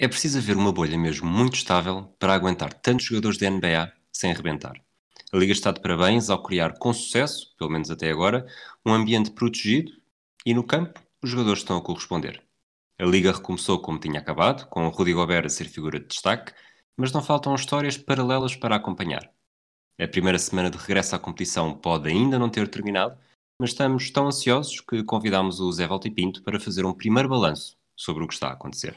É preciso haver uma bolha mesmo muito estável para aguentar tantos jogadores de NBA sem arrebentar. A Liga está de parabéns ao criar com sucesso, pelo menos até agora, um ambiente protegido e no campo os jogadores estão a corresponder. A Liga recomeçou como tinha acabado, com o Rudy Gobert a ser figura de destaque, mas não faltam histórias paralelas para acompanhar. A primeira semana de regresso à competição pode ainda não ter terminado, mas estamos tão ansiosos que convidamos o Zé Volta Pinto para fazer um primeiro balanço sobre o que está a acontecer.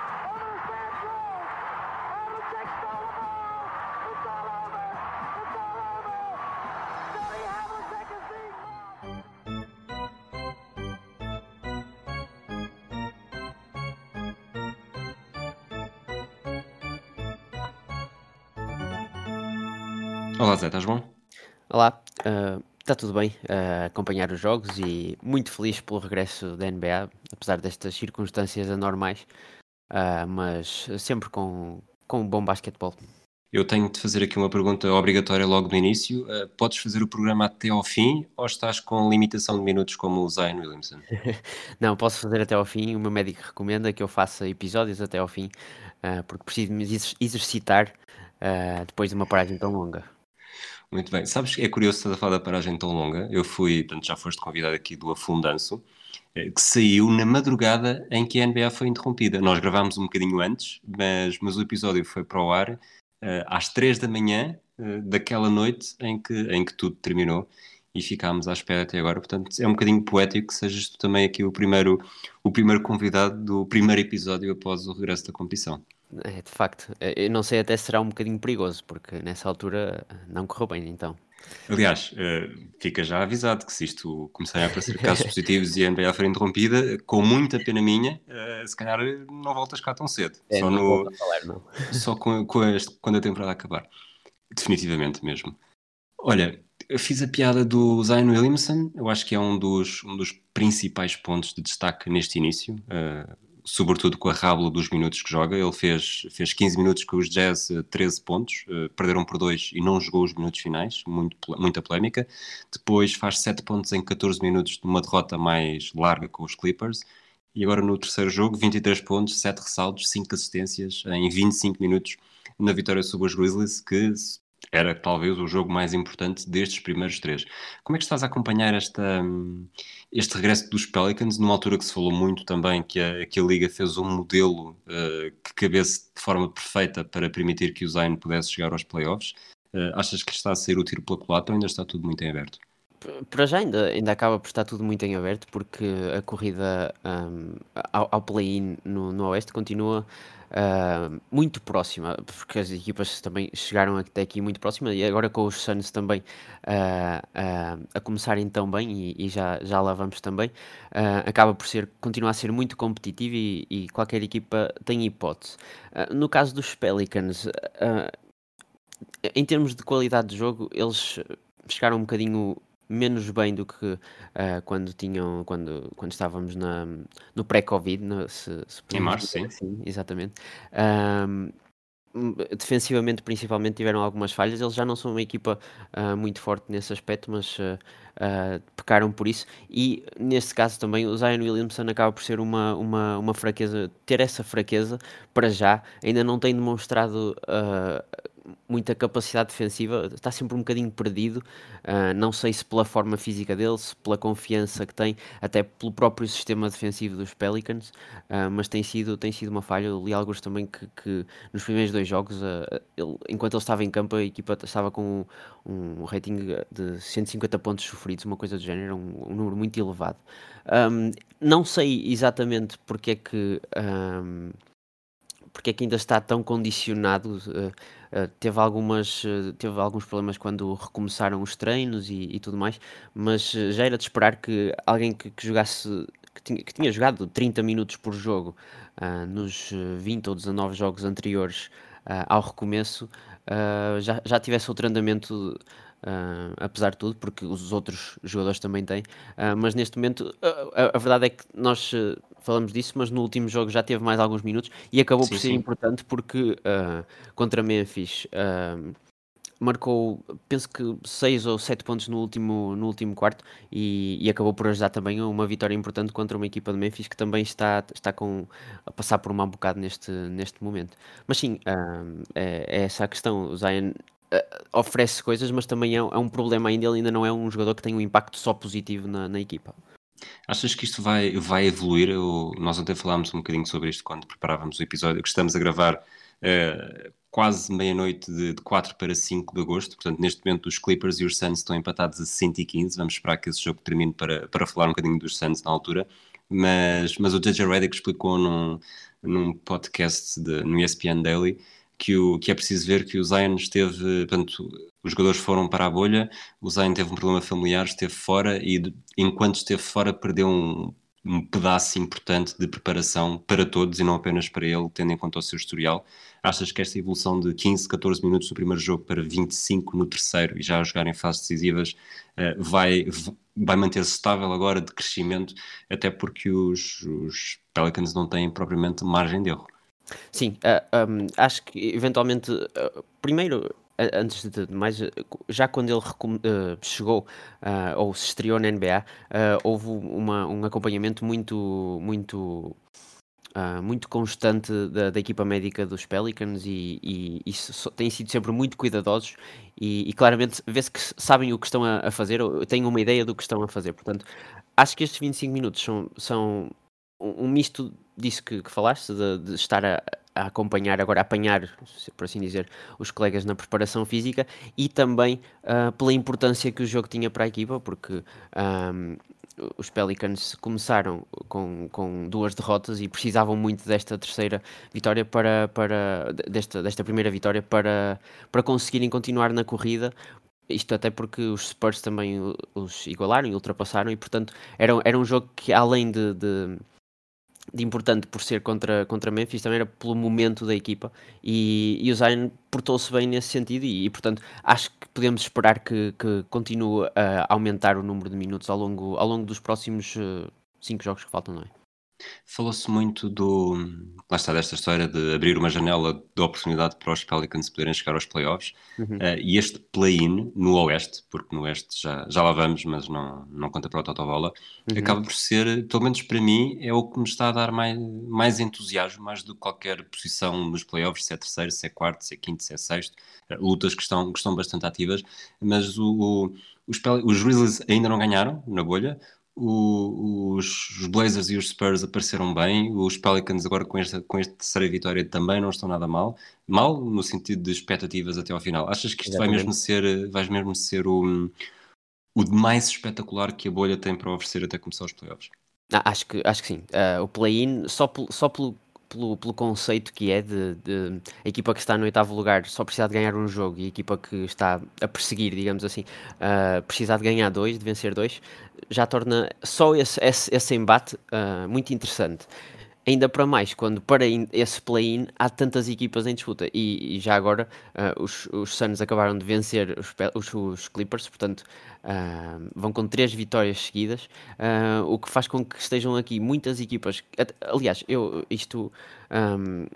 Olá Zé, estás bom? Olá, está tudo bem a acompanhar os jogos e muito feliz pelo regresso da NBA, apesar destas circunstâncias anormais, ah, mas sempre com, com um bom basquetebol. Eu tenho de fazer aqui uma pergunta obrigatória logo no início. Uh, podes fazer o programa até ao fim ou estás com limitação de minutos como o Zion Williamson? Não, posso fazer até ao fim. O meu médico recomenda que eu faça episódios até ao fim, uh, porque preciso me exercitar uh, depois de uma paragem tão longa. Muito bem. Sabes que é curioso estar a falar da paragem tão longa. Eu fui, portanto, já foste convidado aqui do Afundanço, eh, que saiu na madrugada em que a NBA foi interrompida. Nós gravámos um bocadinho antes, mas, mas o episódio foi para o ar uh, às três da manhã uh, daquela noite em que, em que tudo terminou e ficámos à espera até agora. Portanto, é um bocadinho poético que sejas tu também aqui o primeiro, o primeiro convidado do primeiro episódio após o regresso da competição. É, de facto. Eu não sei até se será um bocadinho perigoso, porque nessa altura não correu bem, então. Aliás, uh, fica já avisado que se isto começarem a aparecer casos positivos e a NBA for interrompida, com muita pena minha, uh, se calhar não voltas cá tão cedo. É, só no, falar, só com, com este, quando a temporada acabar. Definitivamente mesmo. Olha, eu fiz a piada do Zion Williamson, eu acho que é um dos, um dos principais pontos de destaque neste início. Uh, sobretudo com a rábula dos minutos que joga. Ele fez, fez 15 minutos com os Jazz, 13 eh, pontos, uh, perderam por 2 e não jogou os minutos finais, muito, muita polémica. Depois faz 7 pontos em 14 minutos de uma derrota mais larga com os Clippers. E agora no terceiro jogo, 23 pontos, 7 ressaltos, 5 assistências em 25 minutos na vitória sobre os Grizzlies, que era talvez o jogo mais importante destes primeiros três. Como é que estás a acompanhar esta, este regresso dos Pelicans, numa altura que se falou muito também que a, que a Liga fez um modelo uh, que cabesse de forma perfeita para permitir que o Zion pudesse chegar aos playoffs? Uh, achas que está a sair o tiro pela culatra ou ainda está tudo muito em aberto? Para já ainda, ainda acaba por estar tudo muito em aberto porque a corrida um, ao, ao play-in no, no Oeste continua uh, muito próxima, porque as equipas também chegaram até aqui muito próxima e agora com os Suns também uh, uh, a começarem tão bem e, e, já, já lá vamos também, acaba por ser, continuar a ser muito competitivo e, e qualquer equipa tem hipótese. no caso dos Pelicans, em termos de qualidade de jogo, eles chegaram um bocadinho menos bem do que uh, quando tinham quando, quando estávamos na, no pré-Covid, em março, sim. Assim, exatamente. Um, defensivamente principalmente tiveram algumas falhas eles já não são uma equipa uh, muito forte nesse aspecto mas uh, uh, pecaram por isso e neste caso também o Zion Williamson acaba por ser uma, uma, uma fraqueza ter essa fraqueza para já ainda não tem demonstrado muita capacidade defensiva, está sempre um bocadinho perdido. Uh, não sei se pela forma física dele, se pela confiança que tem, até pelo próprio sistema defensivo dos Pelicans, uh, mas tem sido, tem sido uma falha. Eu li alguns também que, que nos primeiros dois jogos, uh, ele, enquanto ele estava em campo, a equipa estava com um, rating de 150 pontos sofridos, uma coisa do género, um, um número muito elevado. Um, não sei exatamente porque é que. Um, porque é que ainda está tão condicionado uh, Uh, teve, algumas, uh, teve alguns problemas quando recomeçaram os treinos e, e tudo mais, mas uh, já era de esperar que alguém que, que jogasse, que tinha, que tinha, jogado 30 minutos por jogo nos 20 ou 19 jogos anteriores ao recomeço, já, já tivesse outro andamento uh, apesar de tudo, porque os outros jogadores também têm. Uh, mas neste momento, a, a, verdade é que nós falamos disso, mas no último jogo já teve mais alguns minutos e acabou sim, por ser sim. importante porque contra Memphis marcou, penso que 6 ou 7 pontos no último, no último quarto e, e, acabou por ajudar também a uma vitória importante contra uma equipa de Memphis que também está, está com, a passar por um bocado neste, neste momento. Mas sim, uh, é, é, essa a questão. O Zion uh, oferece coisas, mas também é, é, um problema ainda. Ele ainda não é um jogador que tem um impacto só positivo na, na equipa. Achas que isto vai, vai evoluir? Eu, nós ontem falámos um bocadinho sobre isto quando preparávamos o episódio que estamos a gravar uh, quase meia-noite de, de 4 para 5 de agosto. Portanto, neste momento os Clippers e os Suns estão empatados a 115. Vamos esperar que esse jogo termine para, para falar um bocadinho dos Suns na altura. Mas, mas o JJ Redick explicou num, num podcast de, no ESPN Daily que, o, que é preciso ver que o Zion esteve, portanto, os jogadores foram para a bolha, o Zion teve um problema familiar, esteve fora e enquanto esteve fora perdeu um, um pedaço importante de preparação para todos e não apenas para ele, tendo em conta o seu historial. Achas que esta evolução de 15, 14 minutos no primeiro jogo para 25 no terceiro e já a jogar em fases decisivas uh, vai, vai manter-se estável agora de crescimento, até porque os, os Pelicans não têm propriamente margem de erro? Sim, uh, eh, um, acho que eventualmente, uh, primeiro antes de mais, já quando ele uh, chegou uh, ou se estreou na NBA, uh, eh, houve uma, um acompanhamento muito, muito, muito constante da, da, equipa médica dos Pelicans e, e, e so, têm sido sempre muito cuidadosos e, e claramente vê-se que sabem o que estão a, a fazer, ou têm uma ideia do que estão a fazer. Portanto, acho que estes 25 minutos são, são um misto disso que, que falaste, de, de estar a, a, acompanhar, agora a apanhar, por assim dizer, os colegas na preparação física e também uh, pela importância que o jogo tinha para a equipa, porque um, os Pelicans começaram com, com duas derrotas e precisavam muito desta terceira vitória para, para desta, desta primeira vitória para, para conseguirem continuar na corrida, isto até porque os Spurs também os igualaram e ultrapassaram e portanto era, era um jogo que além de, de de importante por ser contra, contra Memphis, também era pelo momento da equipa e, e o Zion portou-se bem nesse sentido e, e, portanto acho que podemos esperar que, que continue a aumentar o número de minutos ao longo, ao longo dos próximos uh, cinco jogos que faltam, não é? Falou-se muito do. Lá está, desta história de abrir uma janela de oportunidade para os Pelicans poderem chegar aos playoffs. Uhum. Uh, e este play-in no Oeste, porque no Oeste já, já lá vamos, mas não, não conta para o Totobola, uhum. acaba por ser, pelo menos para mim, é o que me está a dar mais, mais entusiasmo, mais do que qualquer posição nos playoffs, se é terceiro, se é quarto, se é quinto, se é sexto. Uh, lutas que estão, que estão bastante ativas, mas o, o os, os Grizzlies ainda não ganharam na bolha. O, os, Blazers e os Spurs apareceram bem, os Pelicans agora com esta, com esta terceira vitória também não estão nada mal, mal no sentido de expectativas até ao final. Achas que isto vai mesmo ser, vai mesmo ser o, o mais espetacular que a bolha tem para oferecer até começar os playoffs? Ah, acho, que, acho que sim. Uh, o play-in, só, só pelo pelo, pelo conceito que é de, de, a equipa que está no oitavo lugar só precisar de ganhar um jogo e a equipa que está a perseguir, digamos assim, uh, precisar de ganhar dois, de vencer dois, já torna só esse, esse, esse embate uh, muito interessante. Ainda para mais, quando para esse play-in há tantas equipas em disputa. E, e já agora uh, os, os Suns acabaram de vencer os, os, os Clippers, portanto uh, vão com três vitórias seguidas, uh, o que faz com que estejam aqui muitas equipas. Aliás, eu isto. Um,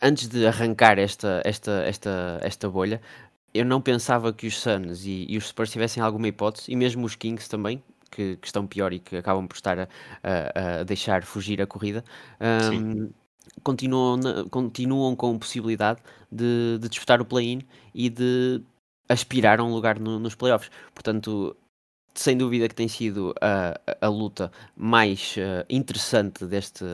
antes de arrancar esta, esta, esta, esta bolha, eu não pensava que os Suns e, e os Spurs tivessem alguma hipótese, e mesmo os Kings também, que, que estão pior e que acabam por estar a, a, a deixar fugir a corrida, um, continuam, continuam com possibilidade de, de disputar o play-in e de aspirar a um lugar no, nos playoffs. Portanto, sem dúvida que tem sido a, a, luta mais uh, interessante deste,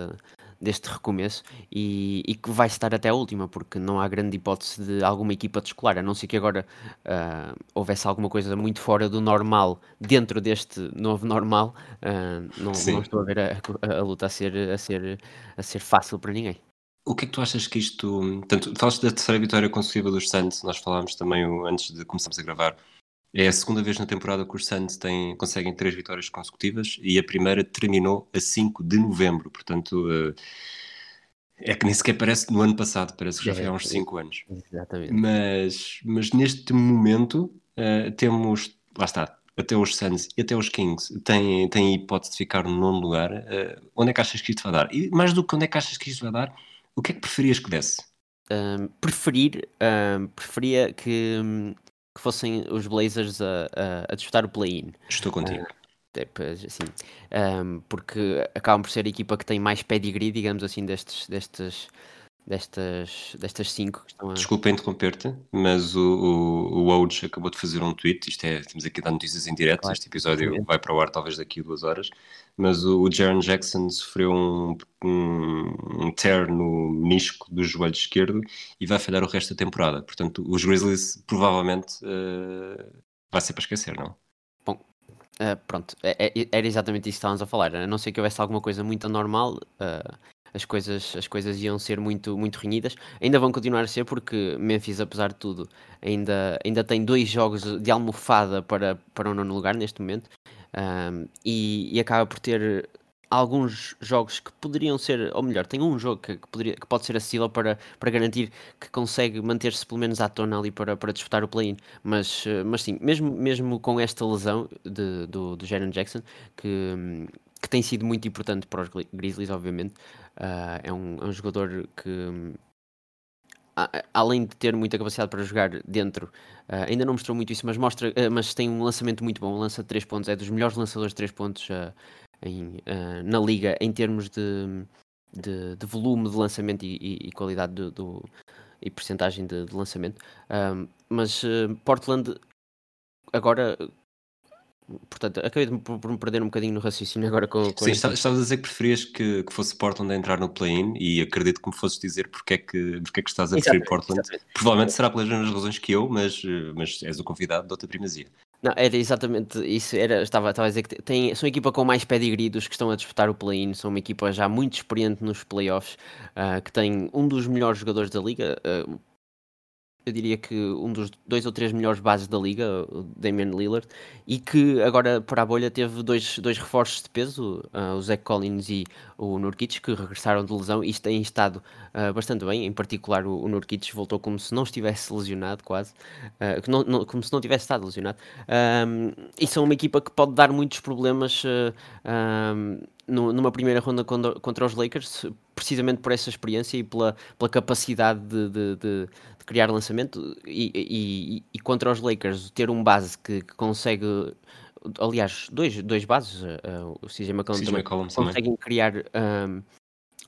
deste recomeço e, e, que vai estar até a última, porque não há grande hipótese de alguma equipa descolar, a não ser que agora uh, houvesse alguma coisa muito fora do normal dentro deste novo normal. Uh, não, não, estou a ver a, a, a, luta a ser, a, ser, a ser fácil para ninguém. O que é que tu achas que isto. Tanto, falaste da terceira vitória consecutiva dos Santos, nós falámos também antes de começarmos a gravar. É a segunda vez na temporada que os Suns têm, conseguem três vitórias consecutivas e a primeira terminou a 5 de novembro, portanto uh, é que nem sequer parece no ano passado, parece que já foi há uns 5 anos. Exatamente. Mas, mas neste momento uh, temos, lá está, até os Suns e até os Kings têm, têm a hipótese de ficar no nono lugar. Uh, onde é que achas que isto vai dar? E mais do que onde é que achas que isto vai dar, o que é que preferias que desse? Um, preferir, um, preferia que, que, fossem os Blazers a, a, a disputar o play-in. Estou contigo. Uh, assim, um, porque acabam por ser a equipa que tem mais pedigree, digamos assim, destes, destes, destas, destas cinco que estão a... Desculpa interromper-te, mas o, o, o Ouch acabou de fazer um tweet, isto é, temos aqui a dar notícias em direto, claro, este episódio sim. vai para o ar talvez daqui a duas horas, mas o, o Jaron Jackson sofreu um, um, um tear no menisco do joelho esquerdo e vai falhar o resto da temporada, portanto os Grizzlies provavelmente uh, vai ser para esquecer, não? Bom, uh, pronto, é, é, era exatamente isso que estávamos a falar, a não ser que houvesse alguma coisa muito anormal... Uh as coisas, as coisas iam ser muito, muito renhidas. Ainda vão continuar a ser, porque Memphis, apesar de tudo, ainda, ainda tem dois jogos de almofada para, para o nono lugar neste momento. Um, e, e, acaba por ter alguns jogos que poderiam ser, ou melhor, tem um jogo que, que, poderia, que pode ser acessível para, para garantir que consegue manter-se pelo menos à tona ali para, para disputar o play-in. Mas, mas sim, mesmo, mesmo com esta lesão de, do, do Jaron Jackson, que, que tem sido muito importante para os Grizzlies, obviamente. Uh, é, um, é, um, jogador que, além de ter muita capacidade para jogar dentro, uh, ainda não mostrou muito isso, mas, mostra, uh, mas tem um lançamento muito bom. Lança de 3 pontos, é dos melhores lançadores de 3 pontos em, na liga em termos de, de, de volume de lançamento e, e, e qualidade do, do, e percentagem de, de lançamento. mas Portland agora portanto, acabei de, por, me perder um bocadinho no raciocínio agora com, com Sim, estavas a dizer que preferias que, que fosse Portland a entrar no play-in e acredito que me fosses dizer porque é que, porque é que estás a preferir Portland. Exatamente. Provavelmente será pelas mesmas razões que eu, mas, mas és o convidado de outra primazia. Não, era exatamente isso. Era, estava, estava a dizer que tem, são a equipa com mais pedigree dos que estão a disputar o play-in. São uma equipa já muito experiente nos playoffs, uh, que tem um dos melhores jogadores da liga. Uh, eu diria que um dos dois ou três melhores bases da liga, o Damian Lillard, e que agora para a bolha teve dois, dois reforços de peso, uh, o Zach Collins e o Nurkic, que regressaram de lesão e têm estado uh, bastante bem, em particular o, o Nurkic voltou como se não estivesse lesionado quase, uh, não, não, como se não tivesse estado lesionado, um, e são uma equipa que pode dar muitos problemas um, numa primeira ronda contra, contra, os Lakers, precisamente por essa experiência e pela, pela capacidade de, de, de, de criar lançamento, e, e, e, contra os Lakers ter um base que, que consegue. Aliás, dois, dois bases, uh, o CJ McCollum também, McCollum conseguem criar um,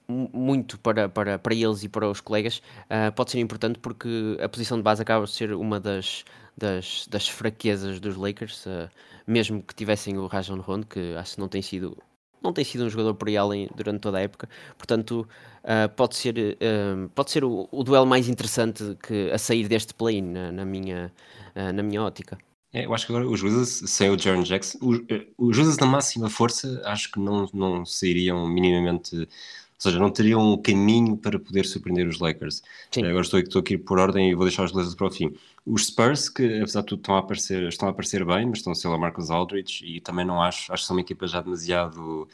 muito para, para, para eles e para os colegas, uh, pode ser importante porque a posição de base acaba de ser uma das, das, das fraquezas dos Lakers, uh, mesmo que tivessem o Rajon Rondo, que acho que não tem sido não tem sido um jogador por além durante toda a época, portanto uh, pode ser, uh, pode ser o, o, duelo mais interessante que, a sair deste play na, na, minha, uh, na minha ótica. É, eu acho que agora os Wizards, sem o Jaron Jackson, os, Wizards na máxima força, acho que não, não sairiam minimamente, seja, não teriam um caminho para poder surpreender os Lakers. Sim. Agora estou, estou aqui por ordem e vou deixar os Blazers para o fim. Os Spurs, que apesar de tudo estão a aparecer, estão a aparecer bem, mas estão a ser lá Marcus Aldridge e também não acho, acho que são uma equipa já demasiado.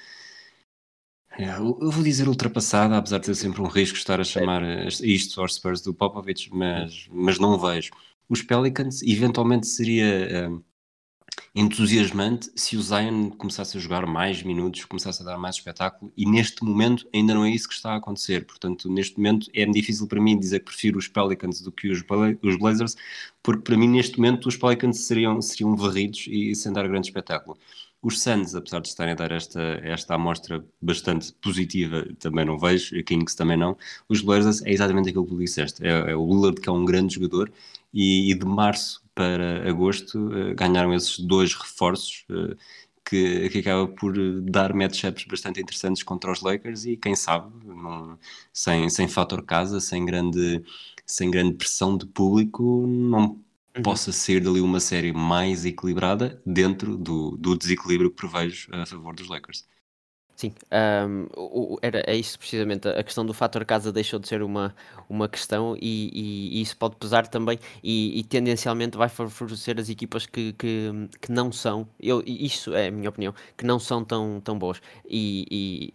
É, eu vou dizer ultrapassada, apesar de ter sempre um risco estar a chamar isto aos Spurs do Popovich, mas, mas não vejo. Os Pelicans, eventualmente seria entusiasmante se o Zion começasse a jogar mais minutos, começasse a dar mais espetáculo, e neste momento ainda não é isso que está a acontecer. Portanto, neste momento é difícil para mim dizer que prefiro os Pelicans do que os, Blazers, porque para mim neste momento os Pelicans seriam, seriam varridos e sem dar grande espetáculo. Os Suns, apesar de estarem a dar esta, esta amostra bastante positiva, também não vejo, Kings também não. Os Blazers é exatamente aquilo que tu disseste. É, é o Lillard que é um grande jogador e, e de março para agosto uh, ganharam esses dois reforços uh, que, que, acaba por dar matchups bastante interessantes contra os Lakers e quem sabe, não, sem, sem fator casa, sem grande, sem grande pressão de público, não uhum. possa ser dali uma série mais equilibrada dentro do, do desequilíbrio que prevejo a favor dos Lakers. Sim, um, o, era, é isso precisamente. A questão do fator casa deixou de ser uma, uma questão e, e, e isso pode pesar também e, e, tendencialmente vai favorecer as equipas que, que, que não são, eu, isso é a minha opinião, que não são tão, tão boas. E,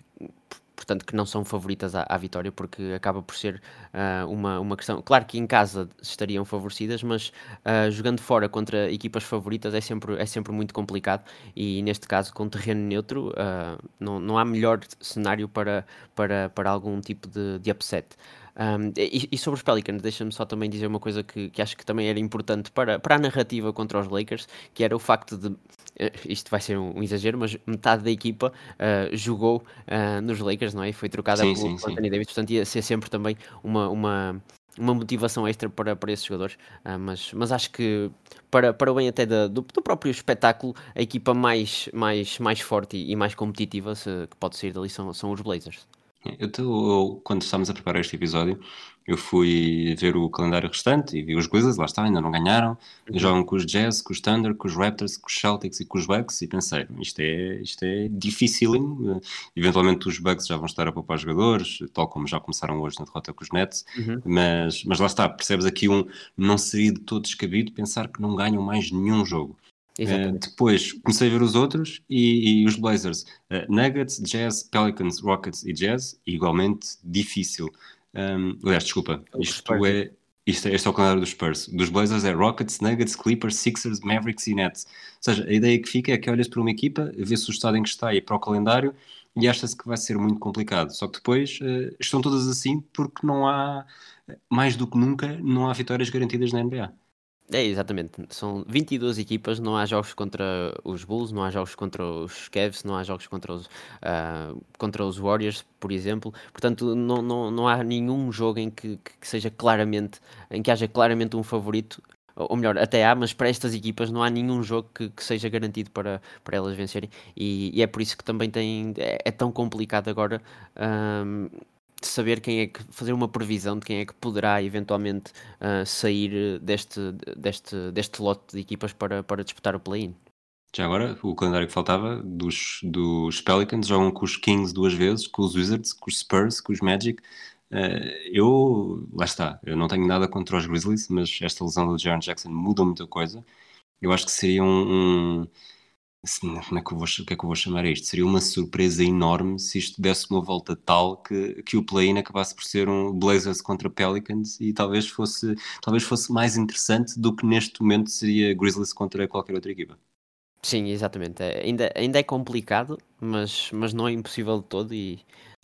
portanto, que não são favoritas à, à vitória, porque acaba por ser uh, uma, uma questão. Claro que em casa estariam favorecidas, mas uh, jogando fora contra equipas favoritas é sempre, é sempre muito complicado e neste caso, com terreno neutro, uh, não, não há melhor cenário para, para, para algum tipo de, de upset. Um, e, e, sobre os Pelicans, deixa-me só também dizer uma coisa que, que acho que também era importante para, para a narrativa contra os Lakers, que era o facto de isto vai ser um, um exagero, mas metade da equipa uh, jogou uh, nos Lakers, não é? E foi trocada sim, pelo sim, Anthony Davis, portanto ia ser sempre também uma, uma, uma motivação extra para, para esses jogadores. Uh, mas, mas acho que para, para o bem até da, do, do, próprio espetáculo, a equipa mais, mais, mais forte e, e mais competitiva se, que pode sair dali são, são os Blazers. Eu, tô, quando estávamos a preparar este episódio, eu fui ver o calendário restante e vi os Grizzlies, lá está, ainda não ganharam. Uhum. Jogam com os Jazz, com os Thunder, com os Raptors, com os Celtics e com os Bucks e pensei, isto é, isto é dificílimo. Eventualmente os Bucks já vão estar a poupar jogadores, tal como já começaram hoje na derrota com os Nets, uhum. mas, mas lá está, percebes aqui um não seria de todo descabido pensar que não ganham mais nenhum jogo. Uh, depois comecei a ver os outros e, e os Blazers, uh, Nuggets, Jazz, Pelicans, Rockets e Jazz, igualmente difícil. Um, aliás, desculpa, isto é, isto é, este é o calendário dos Spurs. Dos Blazers é Rockets, Nuggets, Clippers, Sixers, Mavericks e Nets. Ou seja, a ideia que fica é que olhas para uma equipa, vê-se o estado em que está e para o calendário e acha-se que vai ser muito complicado. Só que depois uh, estão todas assim porque não há, mais do que nunca, não há vitórias garantidas na NBA. É, exatamente. São 22 equipas, não há jogos contra os Bulls, não há jogos contra os Cavs, não há jogos contra os, uh, contra os Warriors, por exemplo. Portanto, não, não, não há nenhum jogo em que, que seja claramente, em que haja claramente um favorito. Ou melhor, até há, mas para estas equipas não há nenhum jogo que, que seja garantido para, para elas vencerem. E, e, é por isso que também tem, é, é tão complicado agora um, de saber quem é que fazer uma previsão de quem é que poderá eventualmente uh, sair deste, deste, deste lote de equipas para, para disputar o play-in. Já agora, o calendário que faltava dos, dos Pelicans jogam com os Kings duas vezes, com os Wizards, com os Spurs, com os Magic. Uh, eu, lá está, eu não tenho nada contra os Grizzlies, mas esta lesão do Jaron Jackson muda muita coisa. Eu acho que seria um, um como é que eu vou, que é que eu vou chamar isto? Seria uma surpresa enorme se isto desse uma volta tal que, que o play-in acabasse por ser um Blazers contra Pelicans e talvez fosse, talvez fosse mais interessante do que neste momento seria Grizzlies contra qualquer outra equipa. Sim, exatamente. É, ainda, ainda é complicado, mas, mas não é impossível de todo e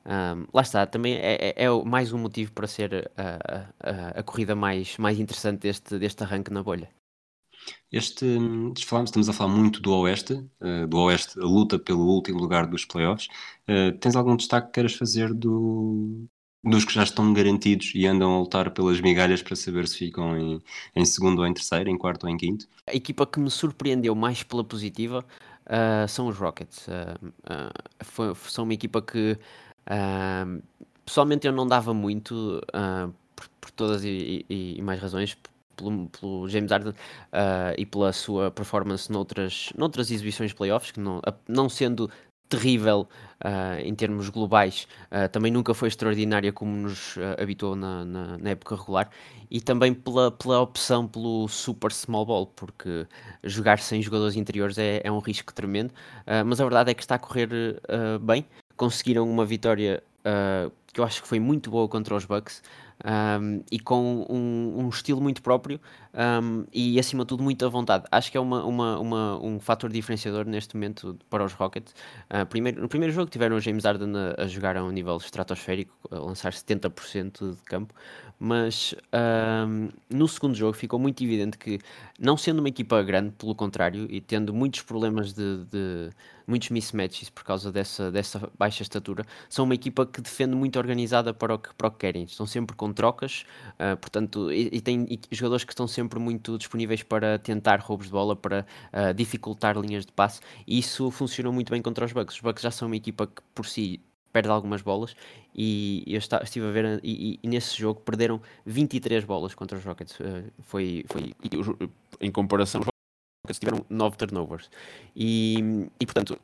um, lá está, também é, é, é, mais um motivo para ser a, a, a corrida mais, mais interessante deste, deste arranque na bolha. Este, estamos a falar muito do Oeste, uh, do Oeste, a luta pelo último lugar dos playoffs. Uh, tens algum destaque que queiras fazer do, dos que já estão garantidos e andam a lutar pelas migalhas para saber se ficam em, em segundo ou em terceiro, em quarto ou em quinto? A equipa que me surpreendeu mais pela positiva uh, são os Rockets. Foi, são uma equipa que pessoalmente eu não dava muito por, por, todas e, e, e mais razões pelo, pelo James Harden uh, e pela sua performance noutras, noutras exibições playoffs, que não, não sendo terrível uh, em termos globais, uh, também nunca foi extraordinária como nos uh, habituou na, na, na, época regular, e também pela, pela opção pelo super small ball, porque jogar sem jogadores interiores é, é um risco tremendo, mas a verdade é que está a correr bem. Conseguiram uma vitória que eu acho que foi muito boa contra os Bucks um, e com um, um, estilo muito próprio um, e acima de tudo muito à vontade. Acho que é uma, uma, uma, um fator diferenciador neste momento para os Rockets. Uh, primeiro, no primeiro jogo tiveram o James Harden a, a, jogar a um nível estratosférico, a lançar 70% de campo, mas no segundo jogo ficou muito evidente que, não sendo uma equipa grande, pelo contrário, e tendo muitos problemas de, de muitos mismatches por causa dessa, dessa baixa estatura, são uma equipa que defende muito organizada para o que, para o que querem. Estão sempre com trocas, uh, portanto, e, e tem e jogadores que estão sempre muito disponíveis para tentar roubos de bola, para uh, dificultar linhas de passe, e isso funciona muito bem contra os Bucks. Os Bucks já são uma equipa que por si perde algumas bolas e eu estive a ver e, e, nesse jogo perderam 23 bolas contra os Rockets uh, foi, foi em comparação os Rockets tiveram 9 turnovers e, e portanto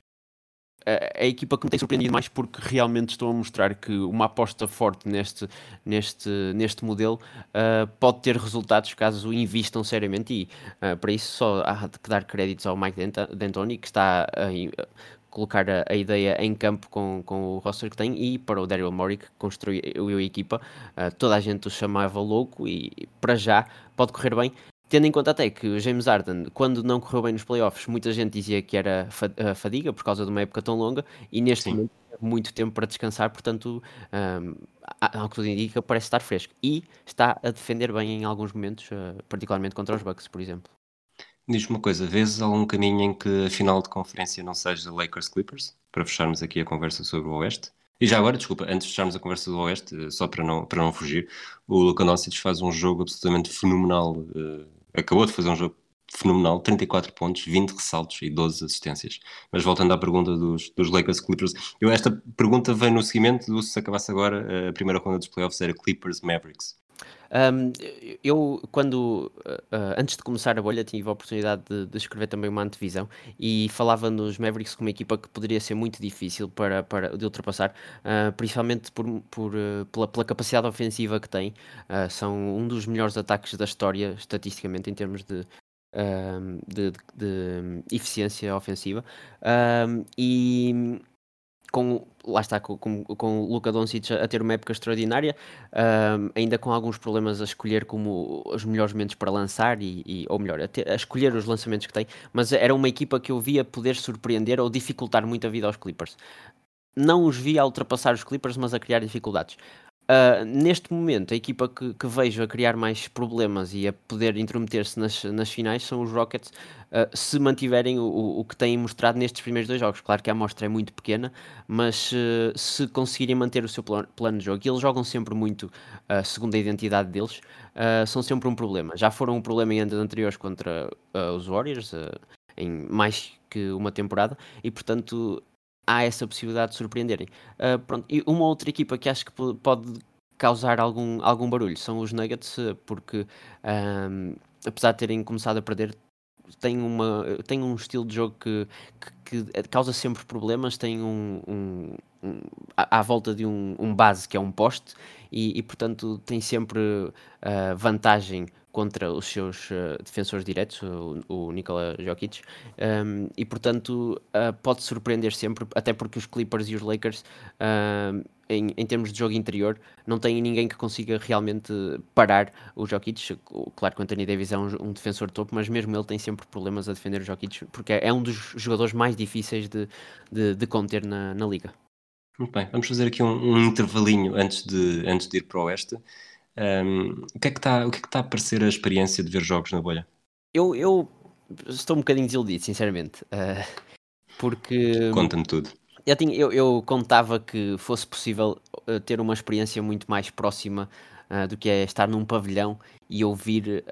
a, a, equipa que me tem surpreendido mais porque realmente estou a mostrar que uma aposta forte neste, neste, neste modelo uh, pode ter resultados caso invistam seriamente e uh, para isso só há de dar créditos ao Mike D'Antoni que está uh, colocar a, a, ideia em campo com, com o roster que tem e para o Daryl Morey que construiu a equipa, uh, toda a gente o chamava louco e para já pode correr bem. Tendo em conta até que o James Harden, quando não correu bem nos playoffs, muita gente dizia que era fadiga por causa de uma época tão longa e neste Sim. momento muito tempo para descansar, portanto, um, ao que tudo indica, parece estar fresco. E está a defender bem em alguns momentos, uh, particularmente contra os Bucks, por exemplo. Diz-me uma coisa, vês algum caminho em que a final de conferência não seja Lakers Clippers? Para fecharmos aqui a conversa sobre o Oeste. E já agora, desculpa, antes de fecharmos a conversa do Oeste, eh, só para não, para não fugir, o Luka Doncic faz um jogo absolutamente fenomenal. Uh, acabou de fazer um jogo fenomenal, 34 pontos, 20 ressaltos e 12 assistências. Mas voltando à pergunta dos, dos Lakers Clippers, eu, esta pergunta vem no seguimento do se acabasse agora a primeira ronda dos playoffs era Clippers Mavericks. Um, eu, quando uh, antes de começar a bolha, tive a oportunidade de, de, escrever também uma antevisão e falava nos Mavericks como uma equipa que poderia ser muito difícil para, para de ultrapassar, uh, principalmente por, por uh, pela, pela, capacidade ofensiva que tem. são um dos melhores ataques da história, estatisticamente, em termos de, de, de, eficiência ofensiva. e com, lá está, com, com, com o Luka Doncic a, ter uma época extraordinária, um, ainda com alguns problemas a escolher como os melhores momentos para lançar, e, e ou melhor, a, ter, a, escolher os lançamentos que tem, mas era uma equipa que eu via poder surpreender ou dificultar muito a vida aos Clippers. Não os via a ultrapassar os Clippers, mas a criar dificuldades. Uh, neste momento, a equipa que, que, vejo a criar mais problemas e a poder intrometer-se nas, nas finais são os Rockets, uh, se mantiverem o, o, que têm mostrado nestes primeiros dois jogos. Claro que a amostra é muito pequena, mas uh, se conseguirem manter o seu plano, plano de jogo, e eles jogam sempre muito segundo a identidade deles, são sempre um problema. Já foram um problema em anos anteriores contra os Warriors, em mais que uma temporada, e portanto há essa possibilidade de surpreenderem. Uh, pronto. E uma outra equipa que acho que pode causar algum, algum barulho são os Nuggets, porque um, apesar de terem começado a perder, tem, uma, tem um estilo de jogo que, que, que causa sempre problemas, tem um, um, à, à, volta de um, um base que é um poste e, e portanto tem sempre uh, vantagem contra os seus uh, defensores diretos, o, o Nikola Jokic, um, e portanto uh, pode surpreender sempre, até porque os Clippers e os Lakers, uh, em, em, termos de jogo interior, não têm ninguém que consiga realmente parar o Jokic. Claro que o Anthony Davis é um, um defensor topo, mas mesmo ele tem sempre problemas a defender o Jokic, porque é, é um dos jogadores mais difíceis de, de, de conter na, na liga. Muito bem, vamos fazer aqui um, um intervalinho antes de, antes de ir para o Oeste. Um, o, que é que está, é está a parecer a experiência de ver jogos na bolha? Eu, eu estou um bocadinho desiludido, sinceramente, uh, porque... Conta-me tudo. Eu, tinha, eu, eu, contava que fosse possível uh, ter uma experiência muito mais próxima uh, do que é estar num pavilhão e ouvir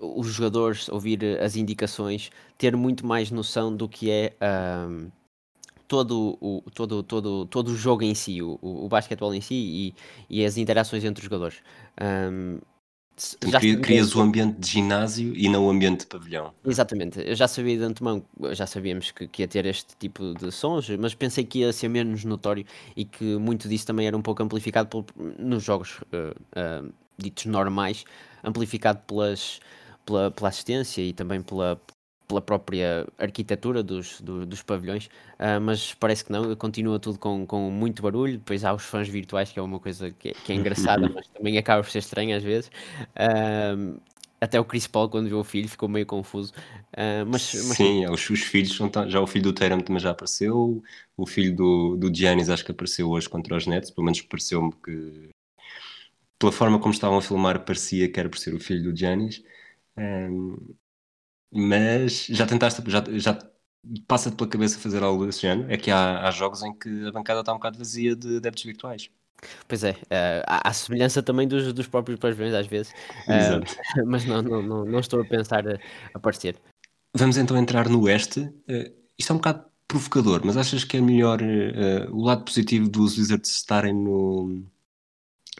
os jogadores, ouvir as indicações, ter muito mais noção do que é todo o, todo, todo, todo o jogo em si, o, o basquetebol em si e, e as interações entre os jogadores. Um, já crias o ambiente de ginásio e não o ambiente de pavilhão. Exatamente, eu já sabia de antemão, já sabíamos que, que, ia ter este tipo de sons, mas pensei que ia ser menos notório e que muito disso também era um pouco amplificado por, nos jogos uh, uh, ditos normais, amplificado pelas, pela, pela assistência e também pela, pela própria arquitetura dos, do, dos pavilhões, uh, mas parece que não, continua tudo com, com muito barulho. Depois há os fãs virtuais, que é uma coisa que, é, que é engraçada, mas também acaba por ser estranha às vezes. Uh, até o Chris Paul, quando viu o filho, ficou meio confuso. Uh, mas, mas, Sim, os, os filhos, já o filho do Tatum também já apareceu, o filho do, do Giannis acho que apareceu hoje contra os Nets, pelo menos pareceu-me que, pela forma como estavam a filmar, parecia que era por ser o filho do Giannis. Um, mas já tentaste, já, já passa-te pela cabeça fazer algo desse género? É que há, há jogos em que a bancada está um bocado vazia de adeptos virtuais. Pois é, uh, há, semelhança também dos, dos próprios pavilhões às vezes, uh, mas não, não, não, não, estou a pensar a aparecer. Vamos então entrar no Oeste. Uh, isto é um bocado provocador, mas achas que é melhor o lado positivo dos Wizards estarem no,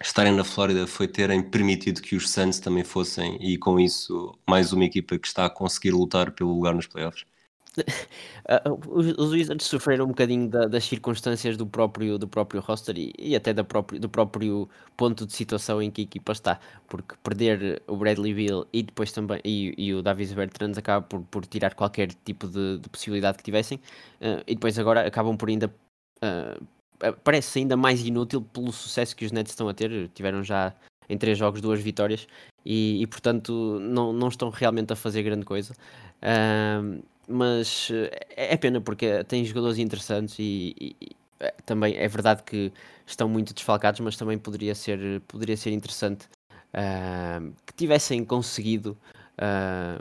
estarem na Flórida foi terem permitido que os Suns também fossem e com isso mais uma equipa que está a conseguir lutar pelo lugar nos playoffs? Ah, os os Wizards sofreram um bocadinho da das circunstâncias do próprio do próprio roster e e até da próprio do próprio ponto de situação em que a equipa está, porque perder o Bradley Beal e depois também e e o Davis Bertans acaba por por tirar qualquer tipo de de possibilidade que tivessem, hã, e depois agora acabam por ainda, hã, parece ainda mais inútil pelo sucesso que os Nets estão a ter, tiveram já em 3 jogos 2 vitórias e e portanto não não estão realmente a fazer grande coisa. Hã, mas é é pena porque tem jogadores interessantes e e e, eh, também é verdade que estão muito desfalcados, mas também poderia ser poderia ser interessante, hã, que tivessem conseguido, hã,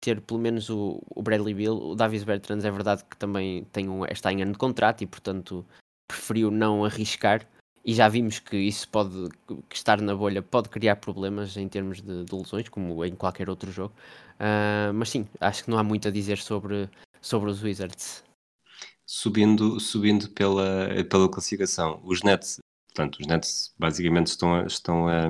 ter pelo menos o o Bradley Beal, o Davis Bertans é verdade que também tem um está em ano de contrato e portanto preferiu não arriscar, e já vimos que isso pode que estar na bolha pode criar problemas em termos de de lesões, como em qualquer outro jogo. Ah, mas sim, acho que não há muito a dizer sobre sobre os Wizards. Subindo, subindo pela, pela classificação, os Nets, portanto, os Nets basicamente estão a, estão a,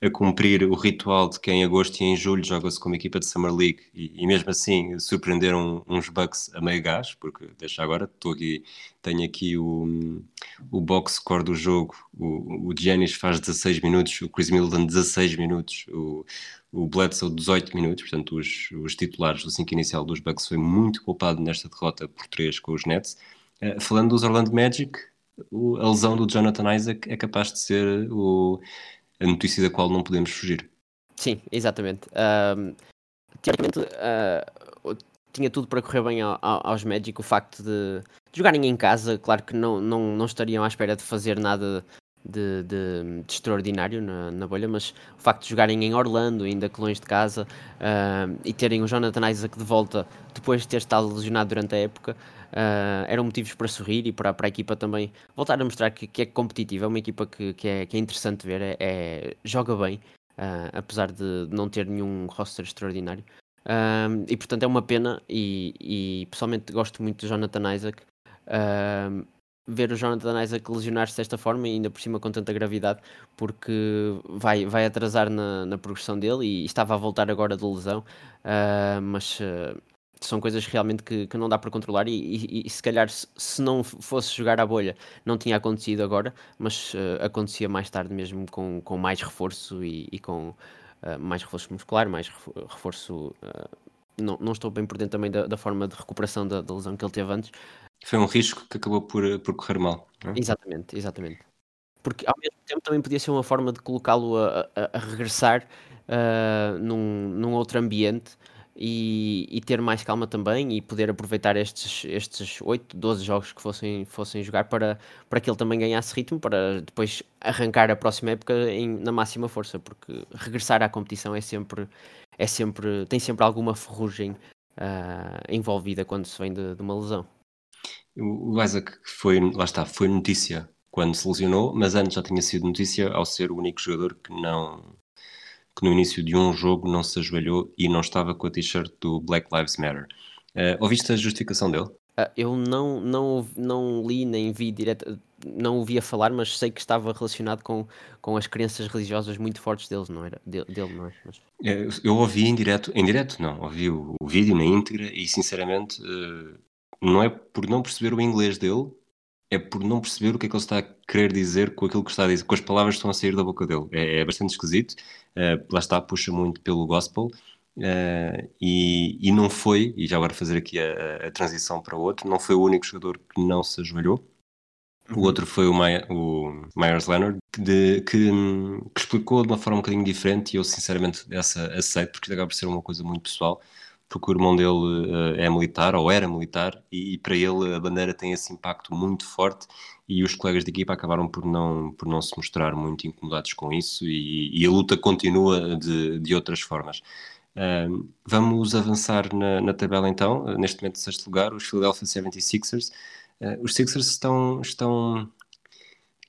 a cumprir o ritual de que em agosto e em julho joga-se como equipa de Summer League e, e mesmo assim surpreenderam uns Bucks a meio gás, porque deixa agora, estou aqui, tenho aqui o, o box score do jogo, o, o Giannis faz 16 minutos, o Chris Middleton 16 minutos, o, o Bledsoe 18 minutos, portanto os, os titulares do 5 inicial dos Bucks foi muito culpado nesta derrota por 3 com os Nets. Uh, falando dos Orlando Magic, o, a lesão do Jonathan Isaac é capaz de ser o, a notícia da qual não podemos fugir. Sim, exatamente. Um, teoricamente, uh, tinha tudo para correr bem ao, aos Magic. O facto de, jogarem em casa, claro que não, não, não estariam à espera de fazer nada de, de, de extraordinário na, na, bolha, mas o facto de jogarem em Orlando, ainda longe de casa, uh, e terem o Jonathan Isaac de volta depois de ter estado lesionado durante a época, uh, eram motivos para sorrir e para, para a equipa também voltar a mostrar que, que é competitiva. É uma equipa que, que, é, que é interessante ver, é, é joga bem, uh, apesar de não ter nenhum roster extraordinário. Uh, e portanto é uma pena, e, e pessoalmente gosto muito do Jonathan Isaac. ver o Jonathan Isaac lesionar-se desta forma e ainda por cima com tanta gravidade, porque vai, vai atrasar na, na progressão dele e, estava a voltar agora de lesão, mas são coisas realmente que, que não dá para controlar e, e, e se calhar se, se, não fosse jogar à bolha não tinha acontecido agora, mas uh, acontecia mais tarde mesmo com, com mais reforço e, e com uh, mais reforço muscular, mais reforço. Uh, não, não estou bem por dentro também da, da forma de recuperação da, da, lesão que ele teve antes. Foi um risco que acabou por, por correr mal. É? Exatamente, exatamente. Porque ao mesmo tempo também podia ser uma forma de colocá-lo a, a, a regressar num, num outro ambiente e, e, ter mais calma também e poder aproveitar estes, estes 8, 12 jogos que fossem, fossem jogar para, para que ele também ganhasse ritmo para depois arrancar a próxima época em, na máxima força, porque regressar à competição é sempre, é sempre tem sempre alguma ferrugem uh, envolvida quando se vem de, de, uma lesão. O Isaac foi, lá está, foi notícia quando se lesionou, mas antes já tinha sido notícia ao ser o único jogador que não que no início de um jogo não se ajoelhou e não estava com a t-shirt do Black Lives Matter. Uh, ouviste a justificação dele? Uh, eu não, não, não li nem vi direto, não ouvia falar, mas sei que estava relacionado com, com as crenças religiosas muito fortes deles, não era? De, dele, não é? Mas... Eu, eu ouvi em direto, em direto não, ouvi o, o vídeo na íntegra e sinceramente uh, não é por não perceber o inglês dele, é por não perceber o que é que ele está a querer dizer com aquilo que está a dizer, com as palavras que estão a sair da boca dele. É, é bastante esquisito. Uh, lá está, puxa muito pelo gospel. Uh, e, e, não foi, e já agora fazer aqui a, a, transição para o outro, não foi o único jogador que não se ajoelhou. O uhum. outro foi o, My, o Myers Leonard, de, que, que, explicou de uma forma um bocadinho diferente, e eu sinceramente essa aceito, porque acaba por ser uma coisa muito pessoal porque o irmão dele uh, é militar, ou era militar, e, e, para ele a bandeira tem esse impacto muito forte e os colegas de equipa acabaram por não, por não se mostrar muito incomodados com isso e, e a luta continua de, de outras formas. Uh, vamos avançar na, na, tabela então, neste momento sexto lugar, os Philadelphia 76ers. Uh, os Sixers estão, estão